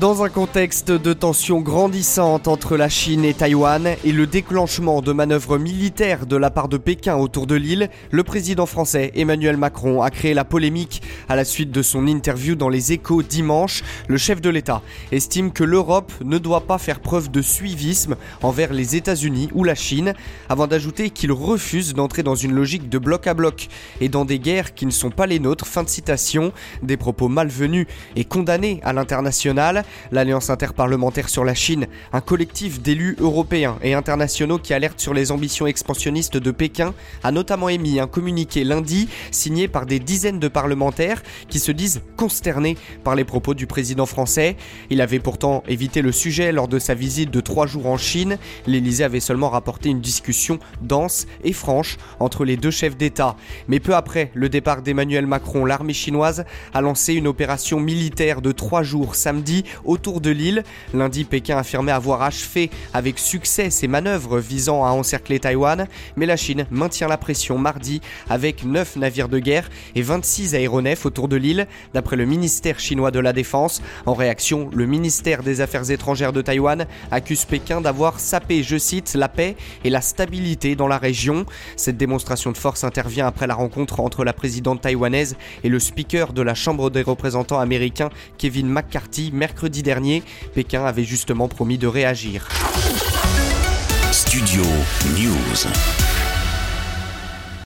Dans un contexte de tensions grandissantes entre la Chine et Taïwan et le déclenchement de manœuvres militaires de la part de Pékin autour de l'île, le président français Emmanuel Macron a créé la polémique à la suite de son interview dans les échos dimanche. Le chef de l'État estime que l'Europe ne doit pas faire preuve de suivisme envers les États-Unis ou la Chine, avant d'ajouter qu'il refuse d'entrer dans une logique de bloc à bloc et dans des guerres qui ne sont pas les nôtres. Fin de citation. Des propos malvenus et condamnés à l'international. L'Alliance interparlementaire sur la Chine, un collectif d'élus européens et internationaux qui alerte sur les ambitions expansionnistes de Pékin, a notamment émis un communiqué lundi signé par des dizaines de parlementaires qui se disent consternés par les propos du président français. Il avait pourtant évité le sujet lors de sa visite de trois jours en Chine. L'Élysée avait seulement rapporté une discussion dense et franche entre les deux chefs d'État. Mais peu après le départ d'Emmanuel Macron, l'armée chinoise a lancé une opération militaire de trois jours samedi autour de l'île. Lundi, Pékin affirmait avoir achevé avec succès ses manœuvres visant à encercler Taïwan, mais la Chine maintient la pression mardi avec 9 navires de guerre et 26 aéronefs autour de l'île, d'après le ministère chinois de la Défense. En réaction, le ministère des Affaires étrangères de Taïwan accuse Pékin d'avoir sapé, je cite, la paix et la stabilité dans la région. Cette démonstration de force intervient après la rencontre entre la présidente taïwanaise et le speaker de la Chambre des représentants américain Kevin McCarthy mercredi dernier, Pékin avait justement promis de réagir. Studio News.